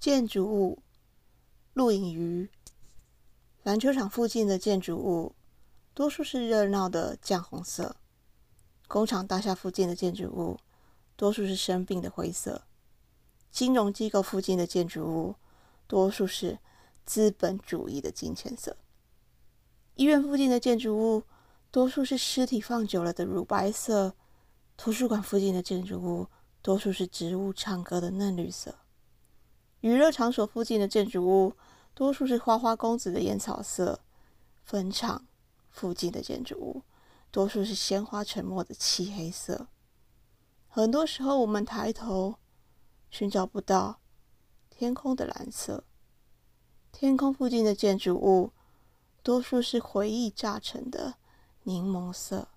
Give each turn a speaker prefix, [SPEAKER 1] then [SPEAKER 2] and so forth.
[SPEAKER 1] 建筑物，露营鱼。篮球场附近的建筑物，多数是热闹的酱红色；工厂大厦附近的建筑物，多数是生病的灰色；金融机构附近的建筑物，多数是资本主义的金钱色；医院附近的建筑物，多数是尸体放久了的乳白色；图书馆附近的建筑物，多数是植物唱歌的嫩绿色；娱乐场所附近的建筑物。多数是花花公子的烟草色，坟场附近的建筑物，多数是鲜花沉默的漆黑色。很多时候，我们抬头寻找不到天空的蓝色，天空附近的建筑物，多数是回忆炸成的柠檬色。